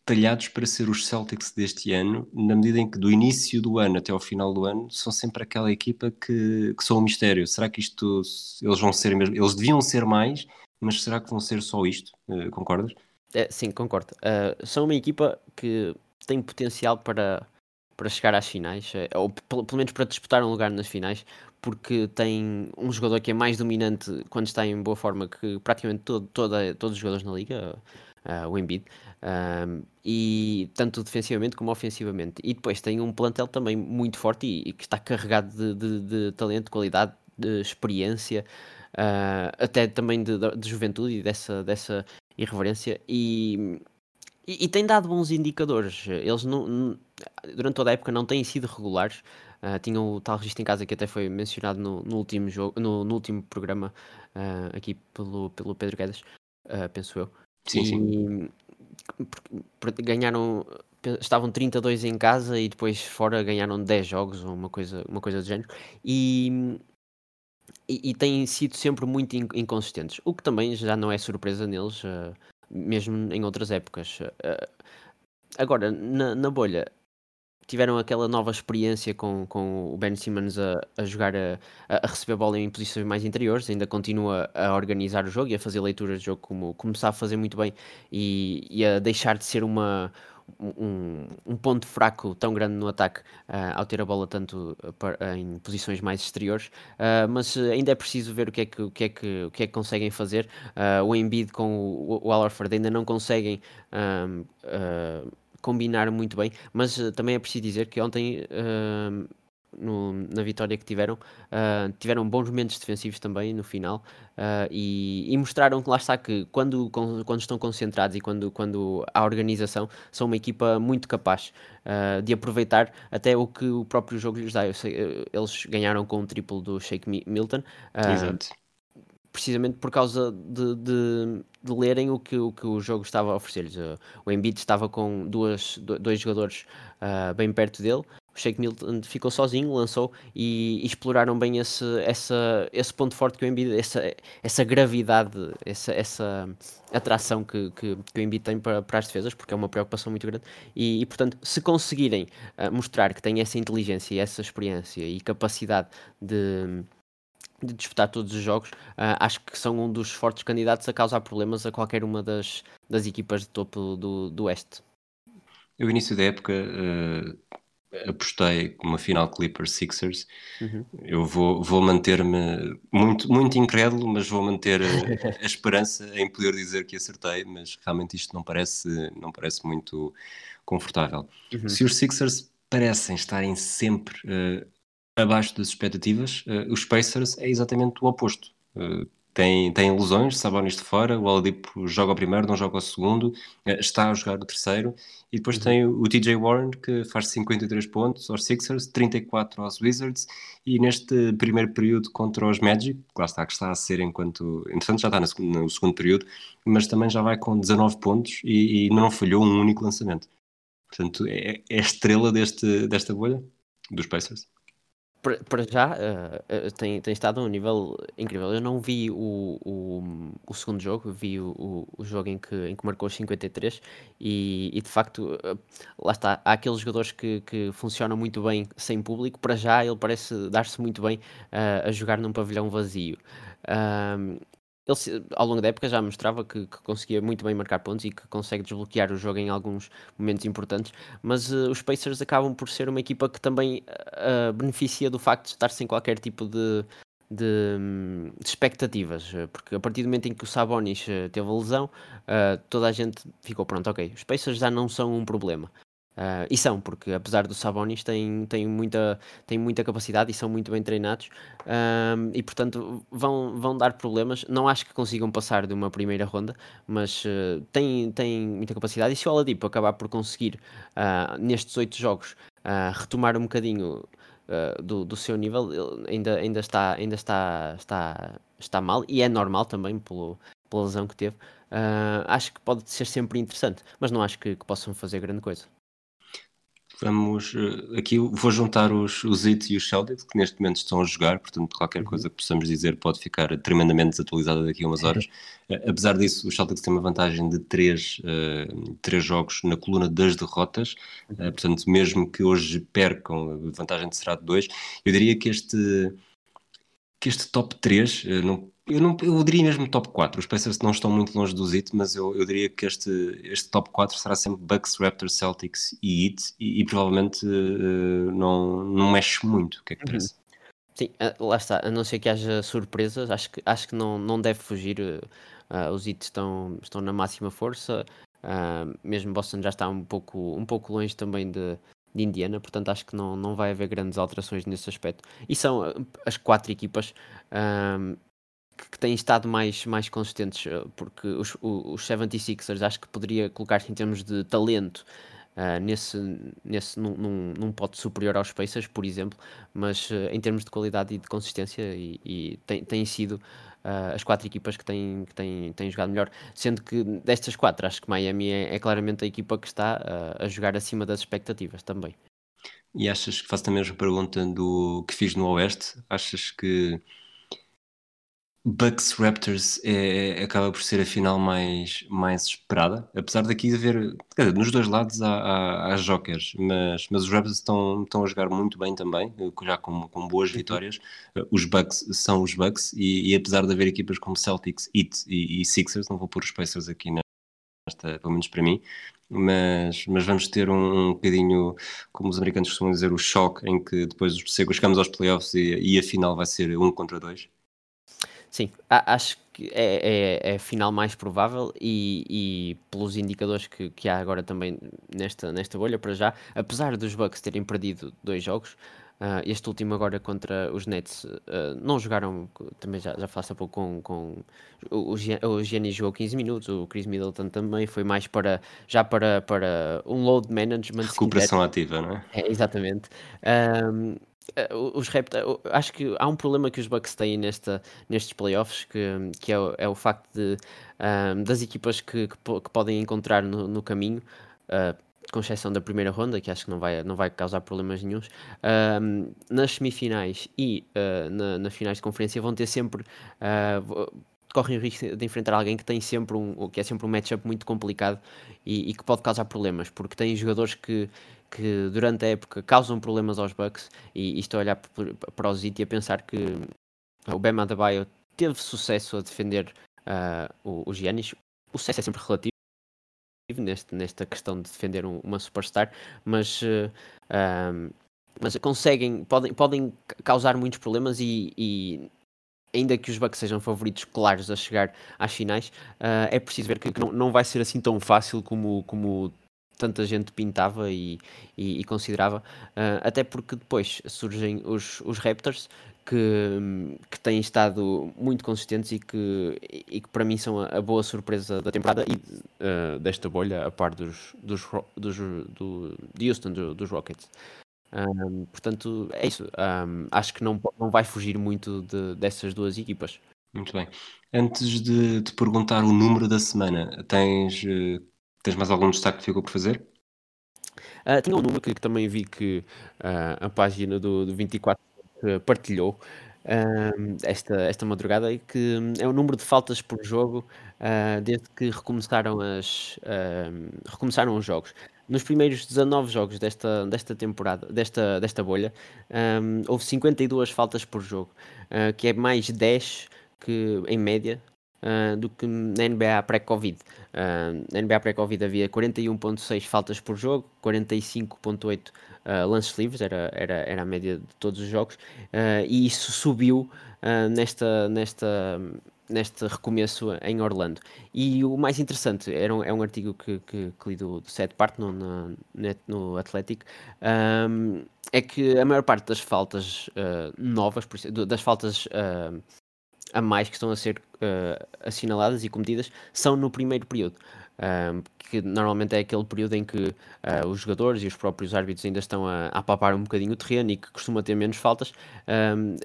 talhados para ser os Celtics deste ano, na medida em que do início do ano até ao final do ano são sempre aquela equipa que, que são um mistério. Será que isto eles vão ser mesmo? Eles deviam ser mais, mas será que vão ser só isto? Uh, concordas? É, sim, concordo. Uh, são uma equipa que tem potencial para, para chegar às finais, ou pelo menos para disputar um lugar nas finais, porque tem um jogador que é mais dominante quando está em boa forma que praticamente todo, toda, todos os jogadores na liga, uh, o Embiid, um, e tanto defensivamente como ofensivamente. E depois tem um plantel também muito forte e, e que está carregado de, de, de, talento, qualidade, de experiência, uh, até também de, de, juventude e dessa, dessa irreverência. E, e, e, tem dado bons indicadores. Eles não, durante toda a época não têm sido regulares. Uh, tinham o tal registro em casa que até foi mencionado no, no último jogo, no, no último programa uh, aqui pelo, pelo Pedro Guedes, penso eu. Sim, e, sim ganharam estavam 32 em casa e depois fora ganharam 10 jogos ou uma coisa, uma coisa do género e, e, e têm sido sempre muito inconsistentes, o que também já não é surpresa neles, uh, mesmo em outras épocas. Uh, agora, na, na bolha, tiveram aquela nova experiência com, com o Ben Simmons a, a jogar, a, a receber a bola em posições mais interiores, ainda continua a organizar o jogo e a fazer leituras de jogo como, como sabe fazer muito bem e, e a deixar de ser uma, um, um, ponto fraco tão grande no ataque uh, ao ter a bola tanto uh, em posições mais exteriores, uh, mas ainda é preciso ver o que é que, o que, é que, o que, é que conseguem fazer. o Embiid com o, o Alfred ainda não conseguem combinar muito bem, mas uh, também é preciso dizer que ontem, uh, no, na vitória que tiveram, uh, tiveram bons momentos defensivos também no final e, e, mostraram que lá está que quando, quando estão concentrados e quando, quando há organização, são uma equipa muito capaz de aproveitar até o que o próprio jogo lhes dá. Sei, eles ganharam com o triplo do Shake Milton. Precisamente por causa de, de, de, lerem o que, o que o jogo estava a oferecer-lhes. O Embiid estava com duas, dois jogadores uh, bem perto dele, o Shake Milton ficou sozinho, lançou e, e, exploraram bem esse, essa, esse ponto forte que o Embiid, essa, essa gravidade, essa, essa atração que, que, que o Embiid tem para, para as defesas, porque é uma preocupação muito grande. E, e portanto, se conseguirem uh, mostrar que têm essa inteligência, essa experiência e capacidade de de disputar todos os jogos, uh, acho que são um dos fortes candidatos a causar problemas a qualquer uma das, das equipas de topo do, do Oeste. Eu, início da época, uh, apostei uma final Clippers Sixers. Uhum. Eu vou, vou manter-me muito, muito incrédulo, mas vou manter a, a, esperança em poder dizer que acertei. Mas realmente isto não parece, não parece muito confortável. Uhum. Se os Sixers parecem estarem sempre uh, abaixo das expectativas. Uh, os Pacers é exatamente o oposto. Uh, tem, tem lesões, Sabonis de fora, o Oladipo joga o primeiro, não joga o segundo, uh, está a jogar o terceiro, e depois uhum. tem o, o, TJ Warren que faz 53 pontos aos Sixers, 34 aos Wizards, e neste primeiro período contra os Magic, lá está, que está a ser enquanto, entretanto já está no, no segundo período, mas também já vai com 19 pontos e, e não falhou um único lançamento. Portanto, é, é a estrela deste, desta bolha, dos Pacers para já uh, tem, tem estado a um nível incrível. Eu não vi o, o, o segundo jogo, vi o, o, jogo em que, em que marcou os 53 e, e de facto, uh, lá está. Há aqueles jogadores que, que funcionam muito bem sem público. Para já, ele parece dar-se muito bem a jogar num pavilhão vazio ele ao longo da época já mostrava que, que, conseguia muito bem marcar pontos e que consegue desbloquear o jogo em alguns momentos importantes, mas uh, os Pacers acabam por ser uma equipa que também uh, beneficia do facto de estar sem qualquer tipo de, de, de, expectativas, porque a partir do momento em que o Sabonis teve a lesão, uh, toda a gente ficou pronto, ok, os Pacers já não são um problema. Uh, e são, porque apesar do Sabonis têm, têm, muita, têm muita capacidade e são muito bem treinados uh, e portanto vão, vão dar problemas. Não acho que consigam passar de uma primeira ronda, mas uh, têm, têm muita capacidade. E se o Oladipo acabar por conseguir nestes oito jogos retomar um bocadinho do, do seu nível, ainda, ainda, está, ainda está, está, está mal e é normal também pelo, pela lesão que teve. acho que pode ser sempre interessante, mas não acho que, que possam fazer grande coisa. Vamos eh, aqui vou juntar os, os It e os Celtics que neste momento estão a jogar, portanto qualquer uhum. coisa que possamos dizer pode ficar tremendamente desatualizada daqui a umas horas. uh, apesar disso, os Celtics têm uma vantagem de três, uh, três jogos na coluna das derrotas, uh, portanto mesmo que hoje percam, a vantagem será de dois. Eu diria que este que este top 3 não eu, não, eu diria mesmo top 4. Os Pacers não estão muito longe dos Heat, mas eu, eu diria que este, este top 4 será sempre Bucks, Raptors, Celtics e Heat, e, e provavelmente uh, não, não mexe muito. O que é que uhum. parece? Sim, ah, lá está, a não ser que haja surpresas, acho que, acho que não, não deve fugir. eh, ah, os Heat estão, estão na máxima força, ah, mesmo Boston já está um pouco, um pouco longe também de, de Indiana, portanto acho que não, não vai haver grandes alterações nesse aspecto. E são as quatro equipas que, têm estado mais, mais consistentes, ah, porque os, os 76ers acho que poderia colocar-se em termos de talento ah, nesse, nesse num, num, num pote superior aos Pacers, por exemplo, mas ah, em termos de qualidade e de consistência e, e tem, têm sido ah, as quatro equipas que têm, que têm, têm jogado melhor, sendo que destas quatro acho que Miami é, é claramente a equipa que está ah, a jogar acima das expectativas também. E achas que faço também a mesma pergunta do que fiz no Oeste? Achas que Bucks Raptors é, acaba por ser a final mais, mais esperada? Apesar daqui haver, quer dizer, nos dois lados há, há, há jokers, mas, mas os Raptors estão, estão a jogar muito bem também, já com, com boas vitórias. Os Bucks são os Bucks, e, e apesar de haver equipas como Celtics, Heat e, e Sixers, não vou pôr os Pacers aqui nesta, pelo menos para mim, mas, mas vamos ter um, um bocadinho, como os americanos costumam dizer, o choque em que depois chegamos aos playoffs e, e a final vai ser um contra dois. Sim, acho que é, é, é a final mais provável e, e pelos indicadores que, que há agora também nesta, nesta bolha para já, apesar dos Bucks terem perdido dois jogos, ah, este último agora contra os Nets ah, não jogaram, também já, já falaste há pouco com, com o, o Gia- o Giannis jogou 15 minutos, o Chris Middleton também foi mais para já para, para um load management. Recuperação ativa, não é? É, exatamente. O- os Raptors, eu acho que há um problema que os Bucks têm nesta, nestes playoffs, que, que é, o, é o facto de, ahm, das equipas que, que, que podem encontrar no, no caminho, ah, com exceção da primeira ronda, que acho que não vai, não vai causar problemas nenhuns, ahm, nas semifinais e ah, na, na finais de conferência vão ter sempre. vo- correm o risco de enfrentar alguém que tem sempre um, que é sempre um matchup muito complicado e, e que pode causar problemas, porque tem jogadores que, que durante a época causam problemas aos Bucks e, e estou a olhar para o Ziti e a pensar que o Bam Adebayo teve sucesso a defender ah, o, o Giannis. O sucesso é sempre relativo neste, nesta questão de defender um- uma superstar, mas, eh, ahm, mas conseguem, podem, podem ca- causar muitos problemas e, e ainda que os Bucks sejam favoritos claros a chegar às finais, ah, é preciso ver que, que não, não vai ser assim tão fácil como, como tanta gente pintava e, e- e considerava, ah, até porque depois surgem os, os Raptors que, que têm estado muito consistentes e que, e que para mim são a, a boa surpresa da temporada e ah, desta bolha, a par dos, dos, dos, do, Houston, do- dos Rockets. Um, portanto, é isso. Um, acho que não, não vai fugir muito de- dessas duas equipas. Muito bem. Antes de te perguntar o número da semana, tens, eh, tens mais algum destaque que ficou por fazer? Ah, tinha um número que, que também vi que ah, a página do, do 24 eh, partilhou ahm, esta, esta madrugada, e que hum, é o número de faltas por jogo desde que recomeçaram, as, recomeçaram os jogos. Nos primeiros 19 jogos desta, desta temporada, desta, desta bolha, ahm, houve 52 faltas por jogo, que é mais 10 que, em média ah, do que na NBA pré-Covid. Ah, na NBA pré-Covid havia 41.6 faltas por jogo, 45.8 ah, lances livres, era, era, era a média de todos os jogos, e isso subiu nesta, nesta, neste recomeço em Orlando. E o mais interessante, era um, é um artigo que, que, que li do, do Seth Partnow no, net- no Athletic, ahm, é que a maior parte das faltas ah, novas, das faltas ah, a mais que estão a ser ah, assinaladas e cometidas são no primeiro período. Que normalmente é aquele período em que ah, os jogadores e os próprios árbitros ainda estão a, a papar um bocadinho o terreno e que costuma ter menos faltas,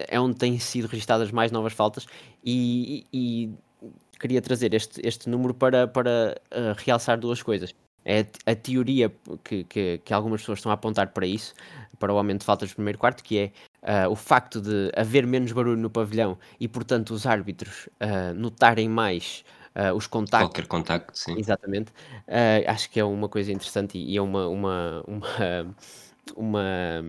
é onde têm sido registadas mais novas faltas e, e- e queria trazer este, este número para, para ah, realçar duas coisas. É a teoria que, que, que algumas pessoas estão a apontar para isso, para o aumento de faltas no primeiro quarto, que é ah, o facto de haver menos barulho no pavilhão e, portanto, os árbitros ah, notarem mais ah, os contactos. Qualquer contacto, sim. Exatamente. Acho que é uma coisa interessante e, é uma, uma, uma, uma,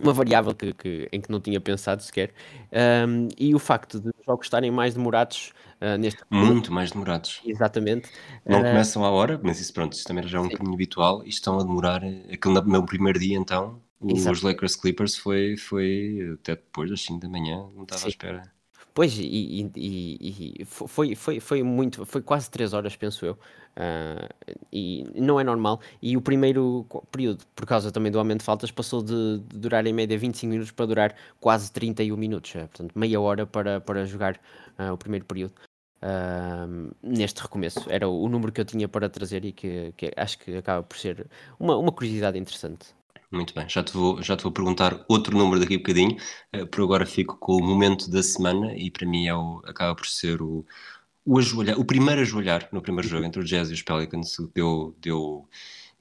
uma variável que, que- em que não tinha pensado sequer. Ahm, e o facto de os jogos estarem mais demorados ah, neste Muito mais demorados. Exatamente. Não Ah, começam à hora, mas isso pronto, isso também já é um sim. bocadinho habitual e estão a demorar, na- no primeiro dia então, Os Lakers Clippers foi, foi até depois das 5 da manhã, não estava à espera. Pois, e, e- e- foi, foi, foi muito, foi quase 3 horas, penso eu. Ah, e não é normal. E o primeiro período, por causa também do aumento de faltas, passou de, de durar em média 25 minutos para durar quase 31 minutos. Eh, portanto, meia hora para, para jogar ah, o primeiro período. Ah, neste recomeço. Era o, o número que eu tinha para trazer e que, que acho que acaba por ser uma, uma curiosidade interessante. Muito bem, já te vou, já te vou perguntar outro número daqui a bocadinho, uh, por agora fico com o momento da semana e para mim é o, acaba por ser o, o ajoelhar, o primeiro ajoelhar no primeiro jogo entre o Jazz e os Pelicans deu, deu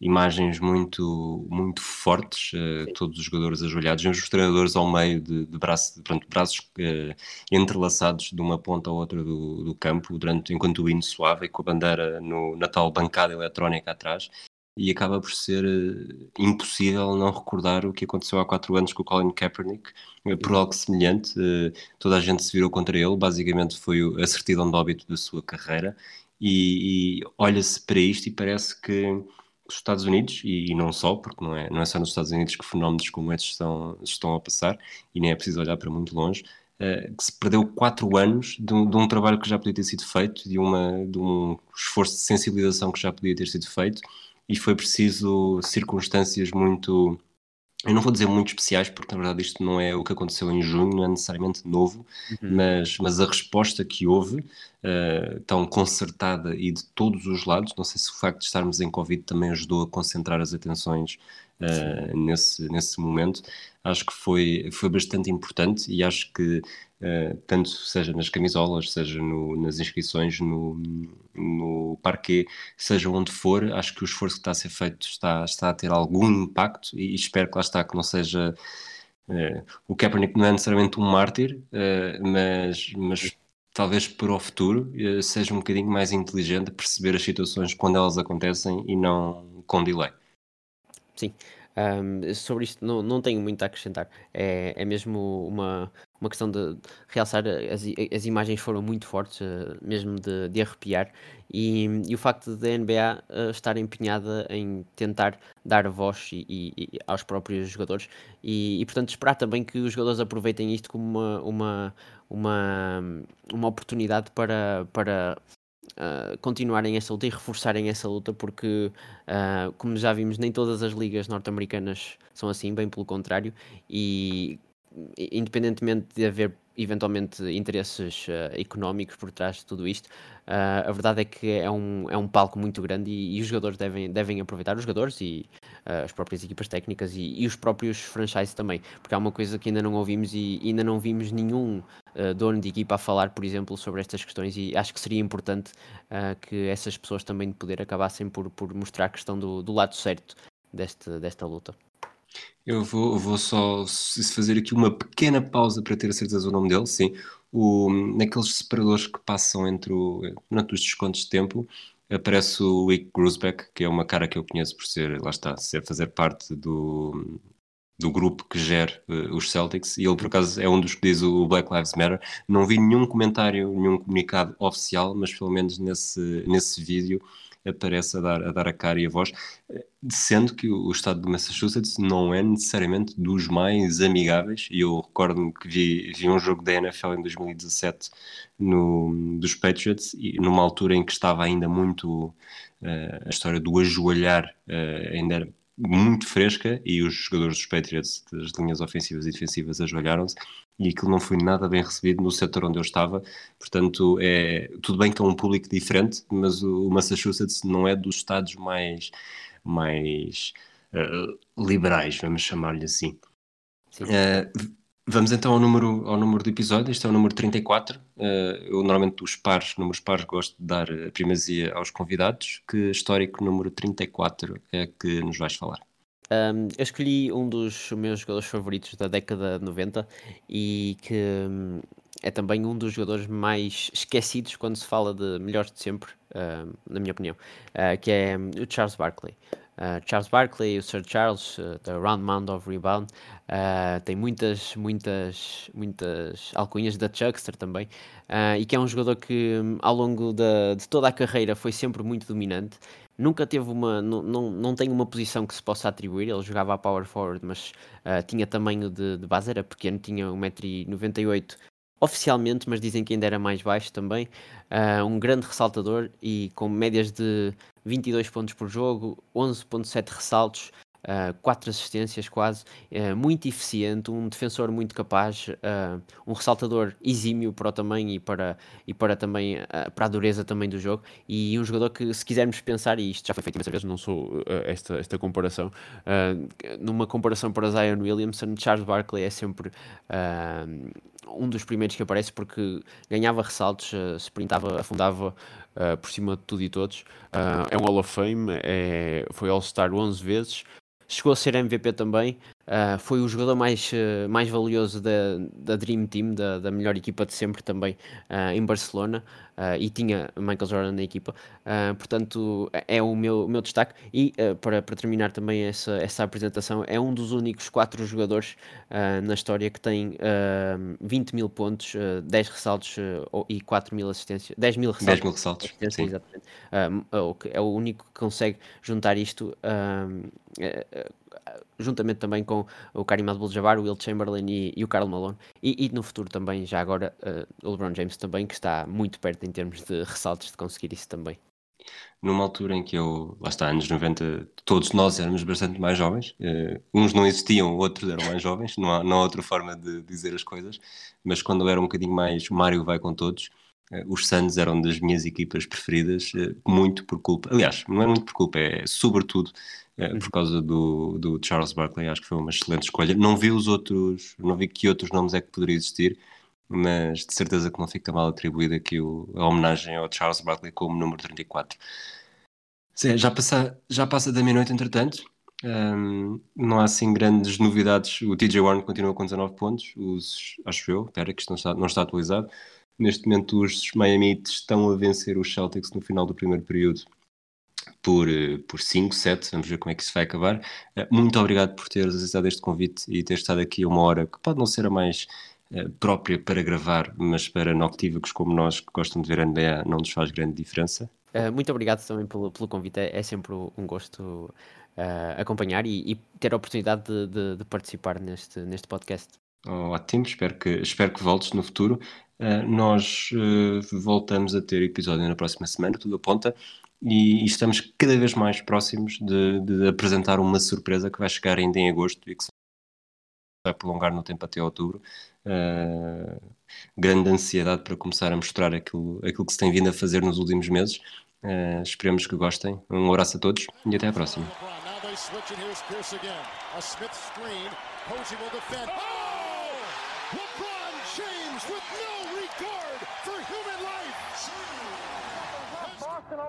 imagens muito, muito fortes, uh, todos os jogadores ajoelhados, e os treinadores ao meio de, de, braço, pronto, braços uh, entrelaçados de uma ponta à outra do, do campo, durante, enquanto o hino suave e com a bandeira no, na tal bancada eletrónica atrás e acaba por ser uh, impossível não recordar o que aconteceu há quatro anos com o Colin Kaepernick, uh, por algo semelhante. Uh, toda a gente se virou contra ele, basicamente foi a certidão de óbito da sua carreira, e, e olha-se para isto e parece que os Estados Unidos, e, e, não só, porque não é, não é só nos Estados Unidos que fenómenos como estes estão, estão a passar, e nem é preciso olhar para muito longe, que se perdeu quatro anos de um, de um, trabalho que já podia ter sido feito, de, uma, de um esforço de sensibilização que já podia ter sido feito, e foi preciso circunstâncias muito. Eu não vou dizer muito especiais, porque na verdade isto não é o que aconteceu em junho, não é necessariamente novo, uhum. mas, mas a resposta que houve, uh, tão concertada e de todos os lados, não sei se o facto de estarmos em Covid também ajudou a concentrar as atenções uh, nesse, nesse momento, acho que foi, foi bastante importante e acho que Uh, tanto seja nas camisolas, seja no, nas inscrições, no, no parquet, seja onde for, acho que o esforço que está a ser feito está, está a ter algum impacto e, e espero que lá está, que não seja. Uh, o Kaepernick não é necessariamente um mártir, uh, mas, mas talvez para o futuro seja um bocadinho mais inteligente perceber as situações quando elas acontecem e não com delay. Sim, um, sobre isto não, não tenho muito a acrescentar. É, é mesmo uma, uma questão de realçar, as, as imagens foram muito fortes, uh, mesmo de, de arrepiar, e, e, o facto da NBA uh, estar empenhada em tentar dar voz e, e, aos próprios jogadores, e, portanto esperar também que os jogadores aproveitem isto como uma, uma, uma, uma oportunidade para, para uh, continuarem essa luta e reforçarem essa luta, porque, uh, como já vimos, nem todas as ligas norte-americanas são assim, bem pelo contrário, e independentemente de haver eventualmente interesses uh, económicos por trás de tudo isto, uh, a verdade é que é um, é um palco muito grande e, e os jogadores devem, devem aproveitar, os jogadores e as próprias equipas técnicas e, e, os próprios franchises também, porque há uma coisa que ainda não ouvimos e ainda não vimos nenhum dono de equipa a falar, por exemplo, sobre estas questões e acho que seria importante que essas pessoas também de poder acabassem por, por mostrar a questão do, do lado certo deste, desta luta. Eu vou, vou só fazer aqui uma pequena pausa para ter a certeza do nome dele, sim. O, naqueles separadores que passam entre o, durante os descontos de tempo, aparece o Wick Grusbeck, que é uma cara que eu conheço por ser, lá está, ser fazer parte do, do grupo que gera uh, os Celtics, e ele por acaso é um dos que diz o Black Lives Matter. Não vi nenhum comentário, nenhum comunicado oficial, mas pelo menos nesse, nesse vídeo aparece a dar, a dar a cara e a voz, sendo que o estado de Massachusetts não é necessariamente dos mais amigáveis, e eu recordo-me que vi, vi um jogo da NFL em 2017 no, dos Patriots, e numa altura em que estava ainda muito uh, a história do ajoelhar, uh, ainda era muito fresca e os jogadores dos Patriots das linhas ofensivas e defensivas ajoelharam-se e aquilo não foi nada bem recebido no setor onde eu estava. Portanto, é tudo bem que é um público diferente, mas o Massachusetts não é dos estados mais, mais uh, liberais, vamos chamar-lhe assim. Uh, vamos então ao número, ao número do episódio, este é o número 34. Uh, eh, eu normalmente dos pares, números pares, gosto de dar a primazia aos convidados. Que histórico número 34 é que nos vais falar? Um, eu escolhi um dos meus jogadores favoritos da década de 90 e que um, é também um dos jogadores mais esquecidos quando se fala de melhores de sempre, na minha opinião, uh, que é um, o Charles Barkley. Uh, Charles Barkley, o Sir Charles, uh, The Round Mound of Rebound, uh, tem muitas, muitas, muitas alcunhas da Chuckster também, e que é um jogador que ao longo da, de toda a carreira foi sempre muito dominante. Nunca teve uma, não, não, não tem uma posição que se possa atribuir, ele jogava a power forward, mas tinha tamanho de, de base, era pequeno, tinha 1,98m oficialmente, mas dizem que ainda era mais baixo também, uh, um grande ressaltador e com médias de 22 pontos por jogo, 11.7 ressaltos, uh, quatro assistências quase, uh, muito eficiente, um defensor muito capaz, uh, um ressaltador exímio para o tamanho e para, e para também para a dureza também do jogo e um jogador que se quisermos pensar, e isto já foi feito imensas vezes, não sou esta, esta comparação, numa comparação para Zion Williamson, Charles Barkley é sempre um dos primeiros que aparece porque ganhava ressaltos, uh, sprintava, afundava uh, por cima de tudo e todos. Uh, é um Hall of Fame, é, foi All-Star 11 vezes, chegou a ser MVP também. Uh, foi o jogador mais, uh, mais valioso da, da Dream Team, da, da melhor equipa de sempre também uh, em Barcelona e tinha Michael Jordan na equipa, portanto é o meu, o meu destaque. E para, para terminar também essa, essa apresentação, é um dos únicos quatro jogadores na história que tem 20 mil pontos, 10 ressaltos e 4 mil assistências, 10 mil ressaltos. 10 mil ressaltos. Exatamente. é o único que consegue juntar isto juntamente também com o Karim Abdul-Jabbar, o Will Chamberlain e, e o Karl Malone. E, e, no futuro também, já agora, uh, o LeBron James também, que está muito perto em termos de ressaltos de conseguir isso também. Numa altura em que eu, lá está, anos 90, todos nós éramos bastante mais jovens, uh, uns não existiam, outros eram mais jovens, não há, não há outra forma de dizer as coisas, mas quando eu era um bocadinho mais, Mário vai com todos, Uh, os Suns eram das minhas equipas preferidas, muito por culpa, aliás, não é muito por culpa, é sobretudo é, por causa do, do Charles Barkley, acho que foi uma excelente escolha. Não vi os outros, não vi que outros nomes é que poderia existir, mas de certeza que não fica mal atribuída aqui o, a homenagem ao Charles Barkley como número 34. Sim, já, passa, já passa da meia-noite, entretanto. Um, não há assim grandes novidades. O TJ Warren continua com 19 pontos. Os, acho eu, espera que isto não está, não está atualizado. Neste momento, os Miami estão a vencer os Celtics no final do primeiro período por, eh, por 5, 7, vamos ver como é que isso vai acabar. Eh, muito obrigado por teres aceitado este convite e ter estado aqui uma hora que pode não ser a mais uh, própria para gravar, mas para noctívicos como nós que gostam de ver a NBA não nos faz grande diferença. Uh, muito obrigado também pelo, pelo convite, é, é sempre um gosto uh, acompanhar e, e, ter a oportunidade de, de, de, participar neste, neste podcast. Oh, ótimo, espero que, espero que voltes no futuro. nós voltamos a ter episódio na próxima semana, tudo aponta e, estamos cada vez mais próximos de, de, apresentar uma surpresa que vai chegar ainda em agosto e que vai prolongar no tempo até outubro. Uh, grande ansiedade para começar a mostrar aquilo, aquilo que se tem vindo a fazer nos últimos meses. Uh, esperemos que gostem. Um abraço a todos e até à próxima. Boston